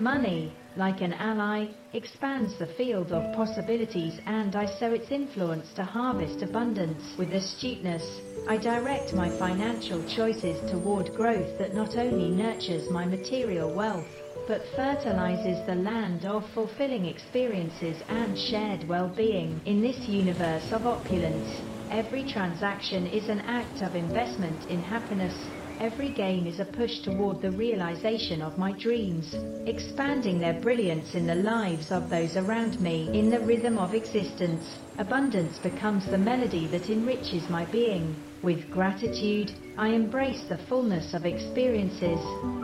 Money, like an ally, expands the field of possibilities and I sow its influence to harvest abundance. With astuteness, I direct my financial choices toward growth that not only nurtures my material wealth, but fertilizes the land of fulfilling experiences and shared well-being. In this universe of opulence, every transaction is an act of investment in happiness, Every gain is a push toward the realization of my dreams, expanding their brilliance in the lives of those around me. In the rhythm of existence, abundance becomes the melody that enriches my being. With gratitude, I embrace the fullness of experiences,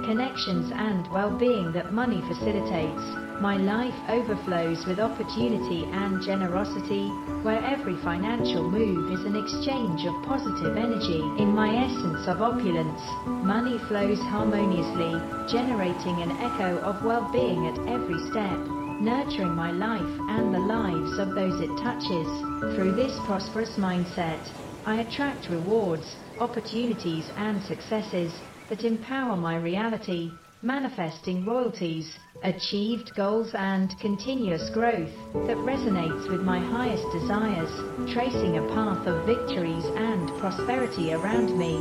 connections and well-being that money facilitates. My life overflows with opportunity and generosity, where every financial move is an exchange of positive energy. In my essence of opulence, money flows harmoniously, generating an echo of well-being at every step nurturing my life and the lives of those it touches. Through this prosperous mindset, I attract rewards, opportunities and successes that empower my reality, manifesting royalties, achieved goals and continuous growth that resonates with my highest desires, tracing a path of victories and prosperity around me.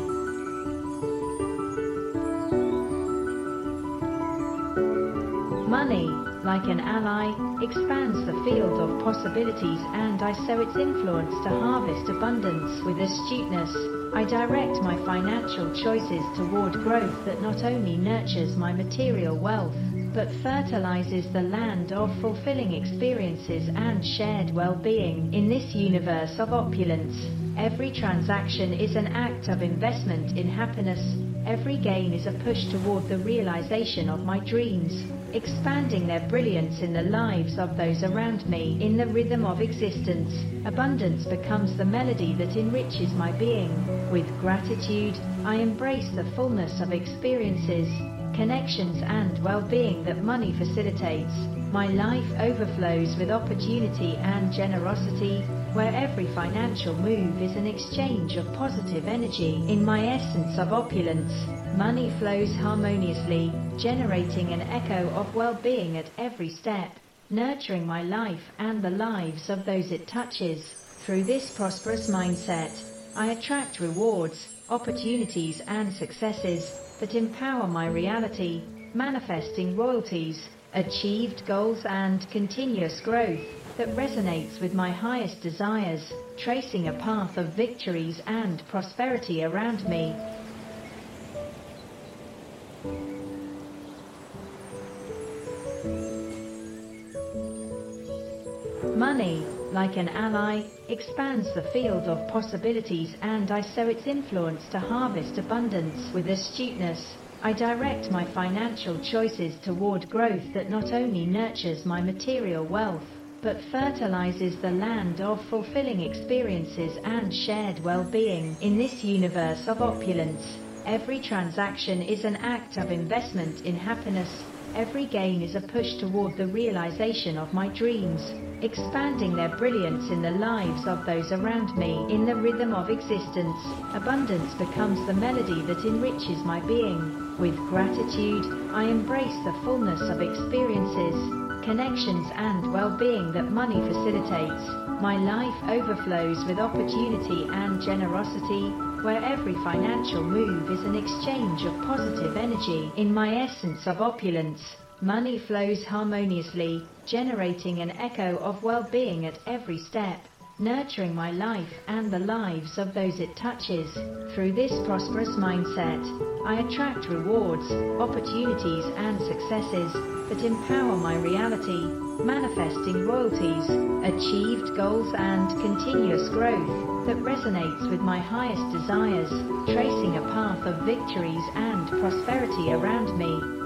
Money, like an ally, expands the field of possibilities and I sow its influence to harvest abundance. With astuteness, I direct my financial choices toward growth that not only nurtures my material wealth, but fertilizes the land of fulfilling experiences and shared well-being. In this universe of opulence, every transaction is an act of investment in happiness, Every gain is a push toward the realization of my dreams, expanding their brilliance in the lives of those around me. In the rhythm of existence, abundance becomes the melody that enriches my being. With gratitude, I embrace the fullness of experiences, connections and well-being that money facilitates. My life overflows with opportunity and generosity, where every financial move is an exchange of positive energy. In my essence of opulence, money flows harmoniously, generating an echo of well-being at every step, nurturing my life and the lives of those it touches. Through this prosperous mindset, I attract rewards, opportunities and successes that empower my reality, manifesting royalties, achieved goals and continuous growth that resonates with my highest desires, tracing a path of victories and prosperity around me. Money, like an ally, expands the field of possibilities and I sow its influence to harvest abundance. With astuteness, I direct my financial choices toward growth that not only nurtures my material wealth, but fertilizes the land of fulfilling experiences and shared well-being. In this universe of opulence, every transaction is an act of investment in happiness, Every gain is a push toward the realization of my dreams, expanding their brilliance in the lives of those around me. In the rhythm of existence, abundance becomes the melody that enriches my being. With gratitude, I embrace the fullness of experiences, connections and well-being that money facilitates. My life overflows with opportunity and generosity, where every financial move is an exchange of positive energy. In my essence of opulence, money flows harmoniously, generating an echo of well-being at every step, nurturing my life and the lives of those it touches. Through this prosperous mindset, I attract rewards, opportunities and successes that empower my reality, manifesting royalties, achieved goals and continuous growth that resonates with my highest desires, tracing a path of victories and prosperity around me.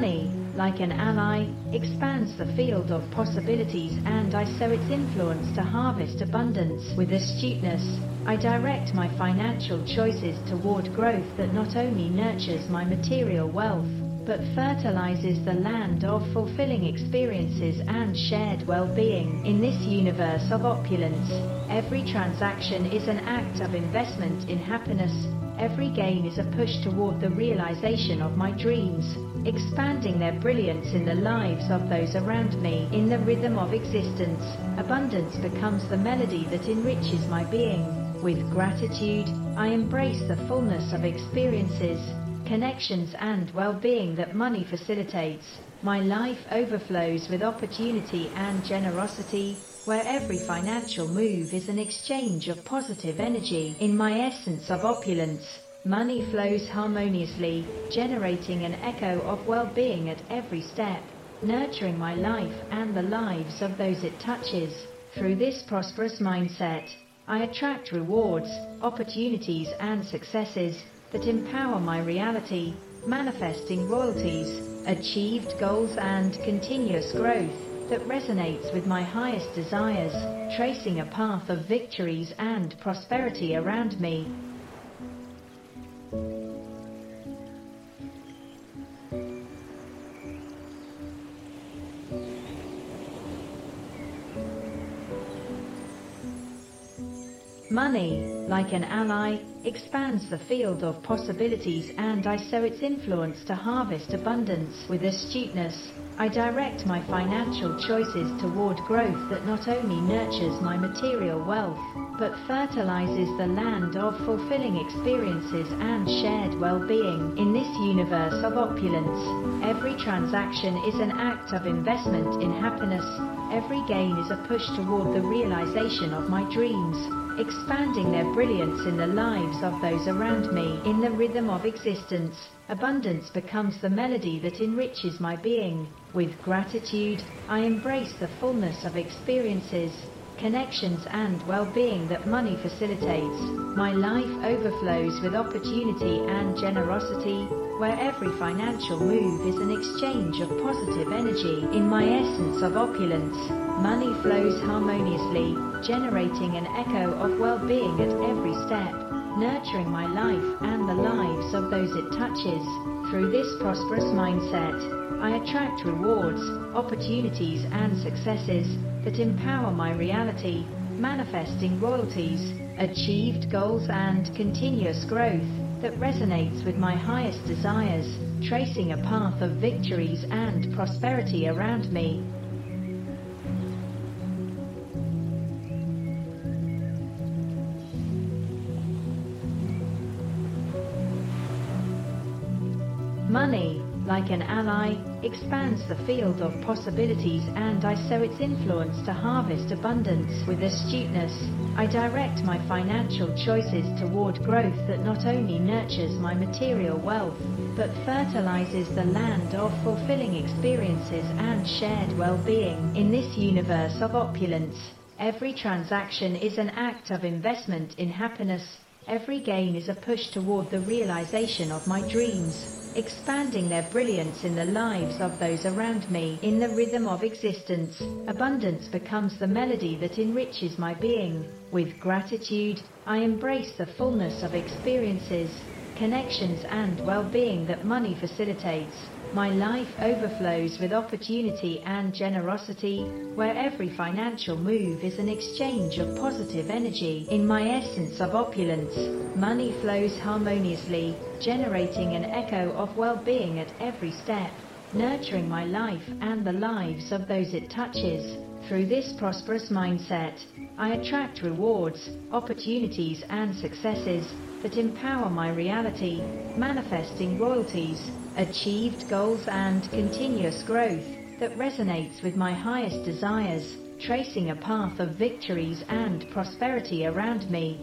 Money, like an ally, expands the field of possibilities and I sow its influence to harvest abundance with astuteness. I direct my financial choices toward growth that not only nurtures my material wealth, but fertilizes the land of fulfilling experiences and shared well-being. In this universe of opulence, every transaction is an act of investment in happiness, every gain is a push toward the realization of my dreams, expanding their brilliance in the lives of those around me. In the rhythm of existence, abundance becomes the melody that enriches my being. With gratitude, I embrace the fullness of experiences, connections and well-being that money facilitates. My life overflows with opportunity and generosity, where every financial move is an exchange of positive energy. In my essence of opulence, money flows harmoniously, generating an echo of well-being at every step, nurturing my life and the lives of those it touches. Through this prosperous mindset, I attract rewards, opportunities and successes that empower my reality, manifesting royalties, achieved goals and continuous growth that resonates with my highest desires, tracing a path of victories and prosperity around me. Money, like an ally, expands the field of possibilities and I sow its influence to harvest abundance with astuteness. I direct my financial choices toward growth that not only nurtures my material wealth, but fertilizes the land of fulfilling experiences and shared well-being. In this universe of opulence, every transaction is an act of investment in happiness, every gain is a push toward the realization of my dreams expanding their brilliance in the lives of those around me. In the rhythm of existence, abundance becomes the melody that enriches my being. With gratitude, I embrace the fullness of experiences, connections and well-being that money facilitates. My life overflows with opportunity and generosity, where every financial move is an exchange of positive energy. In my essence of opulence, money flows harmoniously, generating an echo of well-being at every step, nurturing my life and the lives of those it touches. Through this prosperous mindset, I attract rewards, opportunities and successes that empower my reality, manifesting royalties, achieved goals and continuous growth that resonates with my highest desires, tracing a path of victories and prosperity around me. Money, like an ally, expands the field of possibilities and I sow its influence to harvest abundance with astuteness. I direct my financial choices toward growth that not only nurtures my material wealth, but fertilizes the land of fulfilling experiences and shared well-being. In this universe of opulence, every transaction is an act of investment in happiness, every gain is a push toward the realization of my dreams expanding their brilliance in the lives of those around me. In the rhythm of existence, abundance becomes the melody that enriches my being. With gratitude, I embrace the fullness of experiences, connections and well-being that money facilitates. My life overflows with opportunity and generosity, where every financial move is an exchange of positive energy. In my essence of opulence, money flows harmoniously, generating an echo of well-being at every step, nurturing my life and the lives of those it touches. Through this prosperous mindset, I attract rewards, opportunities and successes that empower my reality, manifesting royalties, achieved goals and continuous growth that resonates with my highest desires, tracing a path of victories and prosperity around me.